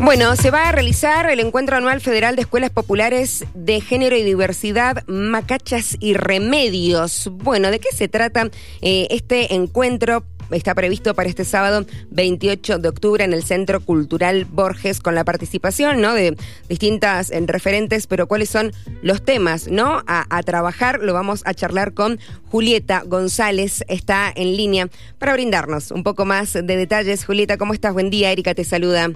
Bueno, se va a realizar el Encuentro Anual Federal de Escuelas Populares de Género y Diversidad, Macachas y Remedios. Bueno, ¿de qué se trata eh, este encuentro? Está previsto para este sábado 28 de octubre en el Centro Cultural Borges con la participación de distintas eh, referentes, pero cuáles son los temas ¿no? A, a, trabajar. Lo vamos a charlar con Julieta González, está en línea para brindarnos un poco más de detalles. Julieta, ¿cómo estás? Buen día, Erika te saluda.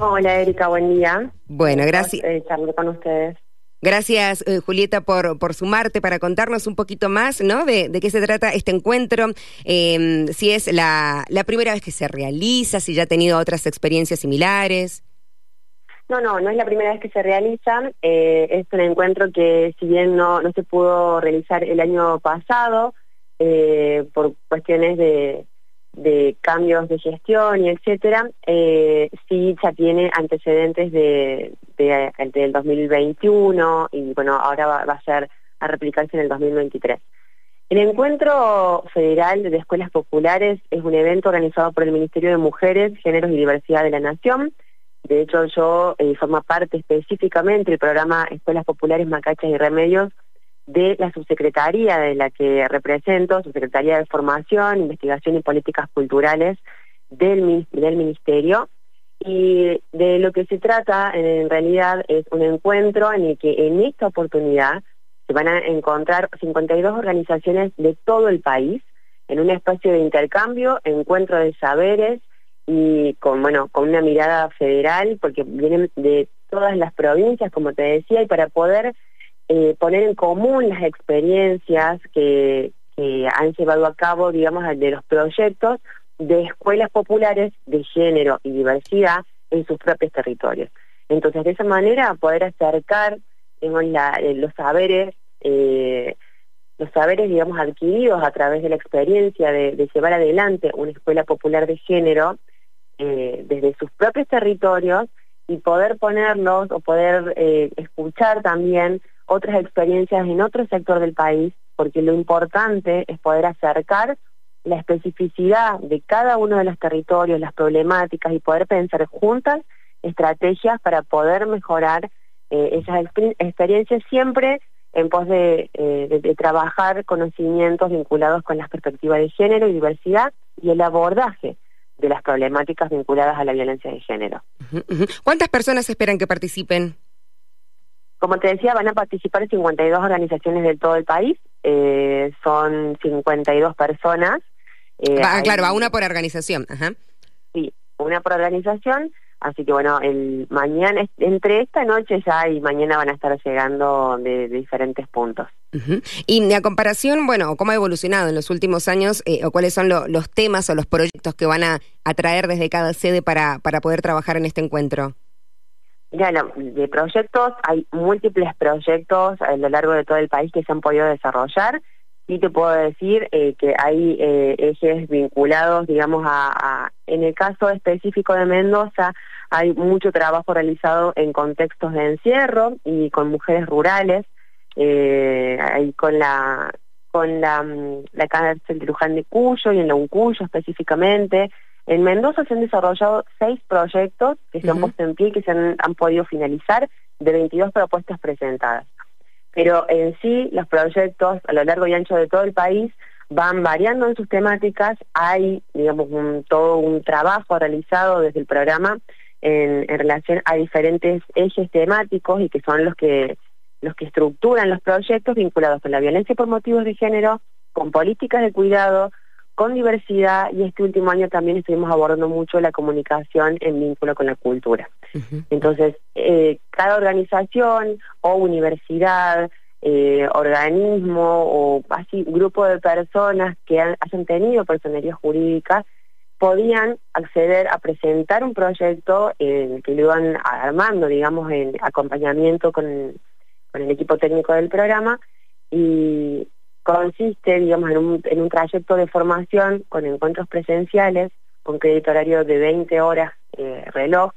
Hola Erika, buen día. Bueno, gracias. Eh, con ustedes. Gracias, eh, Julieta, por, por sumarte para contarnos un poquito más, ¿no? De, de qué se trata este encuentro, eh, si es la, la primera vez que se realiza, si ya ha tenido otras experiencias similares. No, no, no es la primera vez que se realiza. Eh, es un encuentro que, si bien no, no se pudo realizar el año pasado, eh, por cuestiones de, de cambios de gestión y etcétera, eh, sí ya tiene antecedentes de, de, del 2021 y bueno, ahora va, a ser a replicarse en el 2023. El Encuentro Federal de Escuelas Populares es un evento organizado por el Ministerio de Mujeres, Géneros y Diversidad de la Nación. De hecho, yo eh, formo parte específicamente del programa Escuelas Populares, Macachas y Remedios de la subsecretaría de la que represento, subsecretaría de Formación, Investigación y Políticas Culturales del, del Ministerio. Y de lo que se trata en realidad es un encuentro en el que en esta oportunidad se van a encontrar 52 organizaciones de todo el país en un espacio de intercambio, encuentro de saberes y con bueno con una mirada federal porque vienen de todas las provincias como te decía y para poder eh, poner en común las experiencias que, han llevado a cabo, digamos, de los proyectos de escuelas populares de género y diversidad en sus propios territorios. Entonces, de esa manera, poder acercar eh, los saberes, eh, los saberes, digamos, adquiridos a través de la experiencia de, llevar adelante una escuela popular de género desde sus propios territorios y poder ponerlos o poder escuchar también otras experiencias en otro sector del país, porque lo importante es poder acercar la especificidad de cada uno de los territorios, las problemáticas y poder pensar juntas estrategias para poder mejorar eh, esas exper experiencias siempre en pos eh, de, trabajar conocimientos vinculados con las perspectivas de género y diversidad y el abordaje de las problemáticas vinculadas a la violencia de género. ¿Cuántas personas esperan que participen? Como te decía, van a participar 52 organizaciones de todo el país, eh, son 52 personas. Eh, ah, claro, va una por organización. Ajá. Sí, una por organización, así que bueno, el mañana, entre esta noche ya y mañana van a estar llegando de, de diferentes puntos. Uh -huh. Y a comparación, bueno, ¿cómo ha evolucionado en los últimos años eh, o cuáles son lo, los temas o los proyectos que van a atraer desde cada sede para, para poder trabajar en este encuentro? Mira, no, de proyectos, hay múltiples proyectos a lo largo de todo el país que se han podido desarrollar. Sí te puedo decir eh, que hay eh, ejes vinculados, digamos, a, en el caso específico de Mendoza, hay mucho trabajo realizado en contextos de encierro y con mujeres rurales, eh, ahí con la con la, la cárcel de Luján de Cuyo y en la Uncuyo específicamente, en Mendoza se han desarrollado seis proyectos que se uh -huh. han puesto en pie y que se han, han, podido finalizar de 22 propuestas presentadas. Pero en sí, los proyectos a lo largo y ancho de todo el país van variando en sus temáticas. Hay, digamos, un, todo un trabajo realizado desde el programa en, en relación a diferentes ejes temáticos y que son los que los que estructuran los proyectos vinculados con la violencia por motivos de género, con políticas de cuidado, con diversidad y este último año también estuvimos abordando mucho la comunicación en vínculo con la cultura. Uh -huh. Entonces, eh, cada organización o universidad, eh, organismo o así grupo de personas que han, hayan tenido personería jurídica podían acceder a presentar un proyecto en que lo iban armando, digamos, en acompañamiento con, con el equipo técnico del programa y consiste, digamos, en un, en un trayecto de formación con encuentros presenciales, con crédito horario de 20 horas eh, reloj,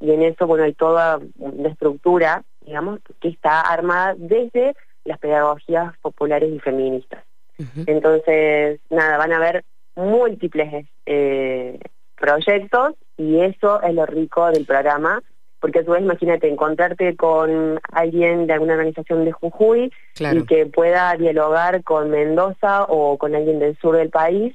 y en eso, bueno, hay toda una estructura, digamos, que está armada desde las pedagogías populares y feministas. Uh -huh. Entonces, nada, van a haber múltiples eh, proyectos Y eso es lo rico del programa, porque a su vez imagínate encontrarte con alguien de alguna organización de Jujuy y que pueda dialogar con Mendoza o con alguien del sur del país,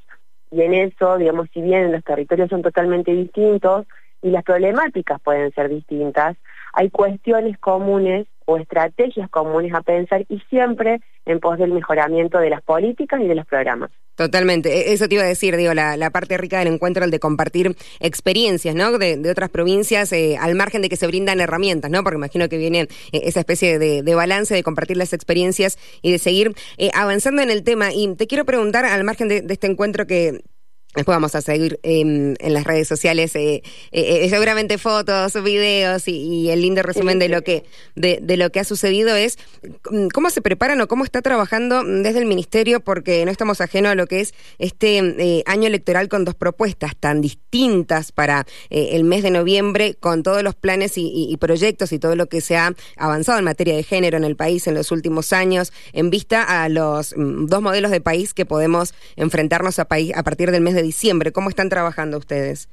y en eso, digamos, si bien los territorios son totalmente distintos y las problemáticas pueden ser distintas, hay cuestiones comunes o estrategias comunes a pensar y siempre en pos del mejoramiento de las políticas y de los programas. Totalmente, e-, eso te iba a decir, digo, la, parte rica del encuentro, el de compartir experiencias, ¿no? De, otras provincias, eh, al margen de que se brindan herramientas, ¿no? Porque imagino que viene eh, esa especie de, balance de compartir las experiencias y de seguir eh, avanzando en el tema. Y te quiero preguntar, al margen de este encuentro que Después vamos a seguir en las redes sociales eh, eh, eh, seguramente fotos, videos y, el lindo resumen de lo que de, lo que ha sucedido es mm, cómo se preparan o cómo está trabajando desde el ministerio porque no estamos ajenos a lo que es este año electoral con dos propuestas tan distintas para el mes de noviembre con todos los planes y, proyectos y todo lo que se ha avanzado en materia de género en el país en los últimos años en vista a los mm, dos modelos de país que podemos enfrentarnos a, país, a partir del mes de diciembre. ¿Cómo están trabajando ustedes?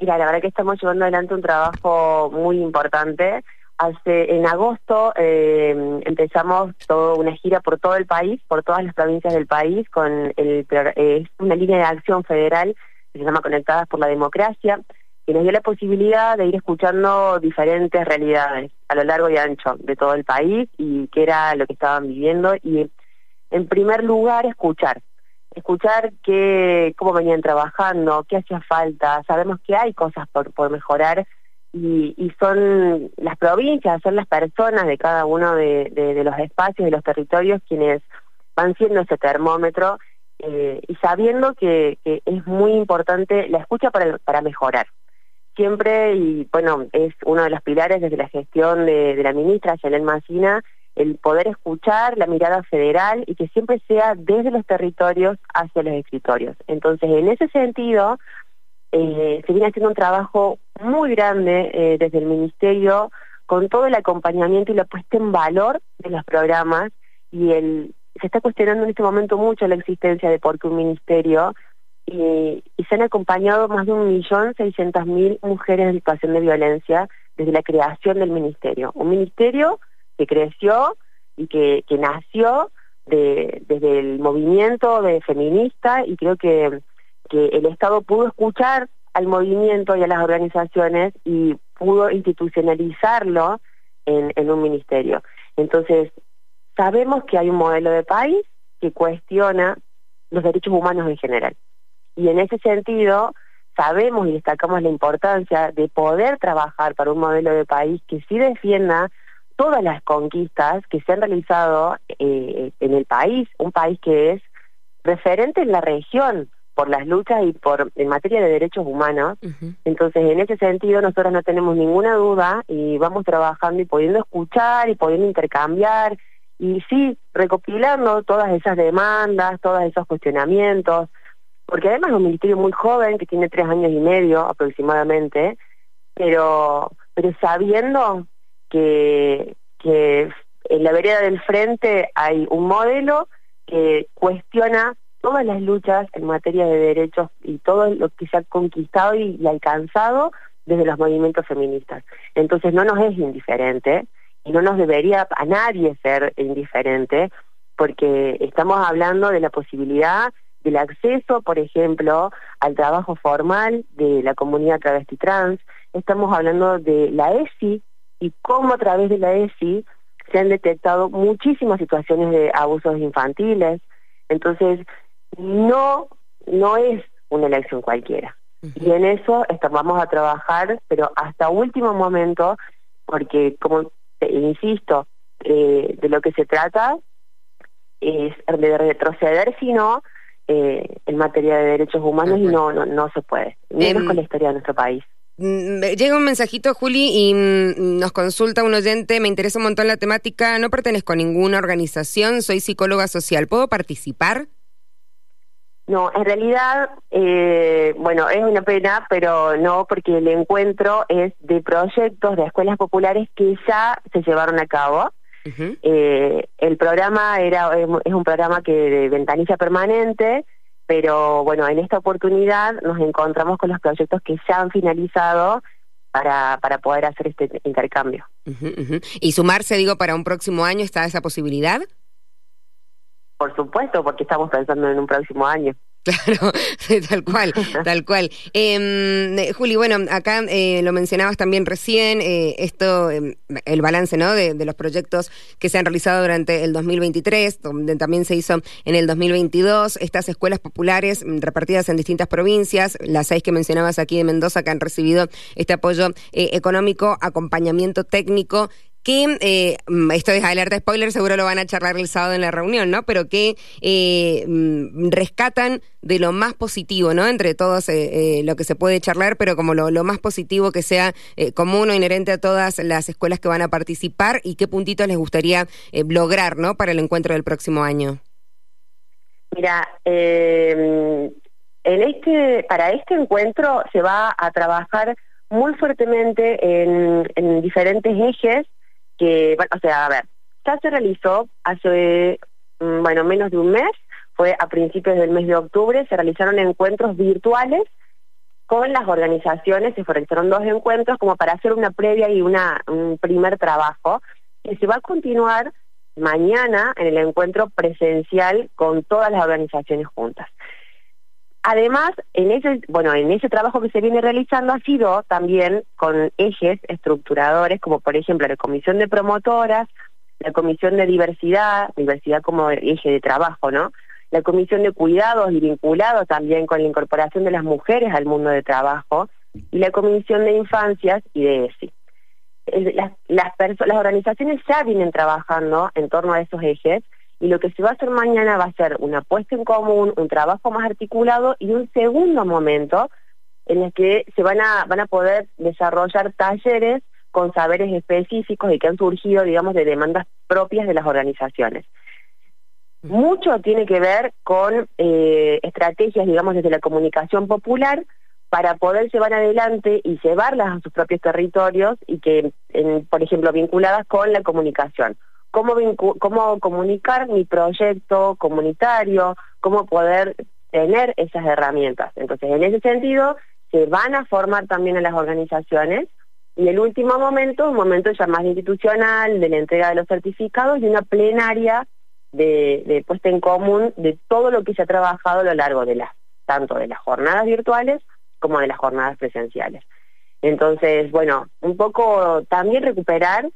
Mira, la verdad que estamos llevando adelante un trabajo muy importante. Hace, en agosto eh, empezamos todo, una gira por todo el país, por todas las provincias del país, con el, una línea de acción federal que se llama Conectadas por la Democracia, que nos dio la posibilidad de ir escuchando diferentes realidades a lo largo y ancho de todo el país y qué era lo que estaban viviendo y en primer lugar escuchar, escuchar que, cómo venían trabajando, qué hacía falta, sabemos que hay cosas por, por mejorar y, y son las provincias, son las personas de cada uno de, de, los espacios, de los territorios quienes van siendo ese termómetro eh, y sabiendo que, que, es muy importante la escucha para, para mejorar. Siempre, y bueno, es uno de los pilares desde la gestión de, de la ministra, Yanel Mancina, el poder escuchar la mirada federal y que siempre sea desde los territorios hacia los escritorios. Entonces, en ese sentido, eh, se viene haciendo un trabajo muy grande eh, desde el Ministerio con todo el acompañamiento y la puesta en valor de los programas y el se está cuestionando en este momento mucho la existencia de por qué un ministerio y, y se han acompañado más de un millón seiscientas mil mujeres en situación de violencia desde la creación del ministerio. Un ministerio que creció y que, que nació de, desde el movimiento de feminista y creo que, que el Estado pudo escuchar al movimiento y a las organizaciones y pudo institucionalizarlo en, en un ministerio. Entonces, sabemos que hay un modelo de país que cuestiona los derechos humanos en general. Y en ese sentido, sabemos y destacamos la importancia de poder trabajar para un modelo de país que sí defienda todas las conquistas que se han realizado eh, en el país, un país que es referente en la región por las luchas y por en materia de derechos humanos. Entonces, en ese sentido, nosotros no tenemos ninguna duda y vamos trabajando y pudiendo escuchar y pudiendo intercambiar y sí, recopilando todas esas demandas, todos esos cuestionamientos, porque además es un ministerio muy joven, que tiene tres años y medio aproximadamente, pero, pero sabiendo que, en la vereda del frente hay un modelo que cuestiona todas las luchas en materia de derechos y todo lo que se ha conquistado y, alcanzado desde los movimientos feministas. Entonces no nos es indiferente y no nos debería a nadie ser indiferente porque estamos hablando de la posibilidad del acceso, por ejemplo, al trabajo formal de la comunidad travesti trans, estamos hablando de la ESI, y cómo a través de la ESI se han detectado muchísimas situaciones de abusos infantiles. Entonces, no, no es una elección cualquiera. Y en eso vamos a trabajar, pero hasta último momento, porque como te, insisto, eh, de lo que se trata es de retroceder, sino eh, en materia de derechos humanos y no, no, no se puede, menos em, con la historia de nuestro país. Mm, llega un mensajito, Juli, y mm, nos consulta un oyente, me interesa un montón la temática, no pertenezco a ninguna organización, soy psicóloga social, ¿puedo participar? No, en realidad, eh, bueno, es una pena, pero no, porque el encuentro es de proyectos de escuelas populares que ya se llevaron a cabo. eh, el programa era es un programa que de ventanilla permanente, pero bueno, en esta oportunidad nos encontramos con los proyectos que ya han finalizado para, para poder hacer este intercambio. ¿Y sumarse, digo, para un próximo año está esa posibilidad? Por supuesto, porque estamos pensando en un próximo año. Claro, tal cual, tal cual. Eh, Juli, bueno, acá eh, lo mencionabas también recién, eh, esto, em, el balance ¿no? De, los proyectos que se han realizado durante el 2023, donde también se hizo en el 2022, estas escuelas populares mm, repartidas en distintas provincias, las seis que mencionabas aquí de Mendoza, que han recibido este apoyo eh, económico, acompañamiento técnico que, eh, mm, esto es alerta spoiler, seguro lo van a charlar el sábado en la reunión, ¿no? Pero que eh, mm, rescatan de lo más positivo, ¿no? Entre todos eh, lo que se puede charlar, pero como lo, más positivo que sea común o inherente a todas las escuelas que van a participar y qué puntitos les gustaría lograr, ¿no? Para el encuentro del próximo año. Mira, en este, para este encuentro se va a trabajar muy fuertemente en diferentes ejes que, bueno, o sea, a ver, ya se realizó hace, mm, bueno, menos de un mes, fue a principios del mes de octubre, se realizaron encuentros virtuales con las organizaciones, se realizaron dos encuentros como para hacer una previa y una, un primer trabajo, que se va a continuar mañana en el encuentro presencial con todas las organizaciones juntas. Además, en ese, bueno, en ese trabajo que se viene realizando ha sido también con ejes estructuradores, como por ejemplo la comisión de promotoras, la comisión de diversidad, diversidad como eje de trabajo, ¿no? La comisión de cuidados y vinculado también con la incorporación de las mujeres al mundo de trabajo, y la comisión de infancias y de ESI. Las, las, las organizaciones ya vienen trabajando en torno a esos ejes, y lo que se va a hacer mañana va a ser una puesta en común, un trabajo más articulado y un segundo momento en el que se van a, van a poder desarrollar talleres con saberes específicos y que han surgido, digamos, de demandas propias de las organizaciones. Mucho tiene que ver con eh, estrategias, digamos, desde la comunicación popular para poder llevar adelante y llevarlas a sus propios territorios y que, por ejemplo, vinculadas con la comunicación cómo, comunicar mi proyecto comunitario, cómo poder tener esas herramientas. Entonces, en ese sentido, se van a formar también en las organizaciones y el último momento, un momento ya más institucional, de la entrega de los certificados y una plenaria de, de puesta en común de todo lo que se ha trabajado a lo largo de las, tanto de las jornadas virtuales como de las jornadas presenciales. Entonces, bueno, un poco también recuperar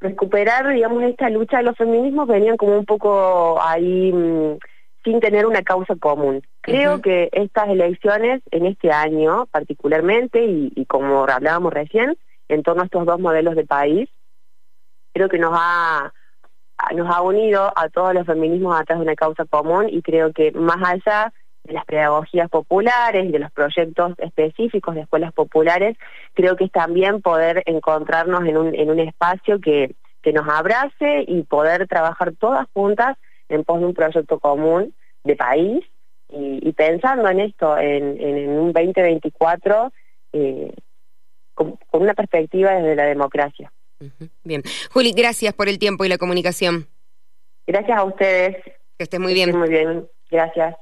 recuperar, digamos, esta lucha de los feminismos venían como un poco ahí mm, sin tener una causa común. Creo que estas elecciones en este año particularmente, y, como hablábamos recién, en torno a estos dos modelos de país, creo que nos ha nos ha unido a todos los feminismos atrás de una causa común y creo que más allá de las pedagogías populares y de los proyectos específicos de escuelas populares, creo que es también poder encontrarnos en un, en un espacio que, que nos abrace y poder trabajar todas juntas en pos de un proyecto común de país y, pensando en esto, en, en, un 2024, eh, con, con, una perspectiva desde la democracia. Bien. Juli, gracias por el tiempo y la comunicación. Gracias a ustedes. Que estés muy bien. Muy bien. Gracias.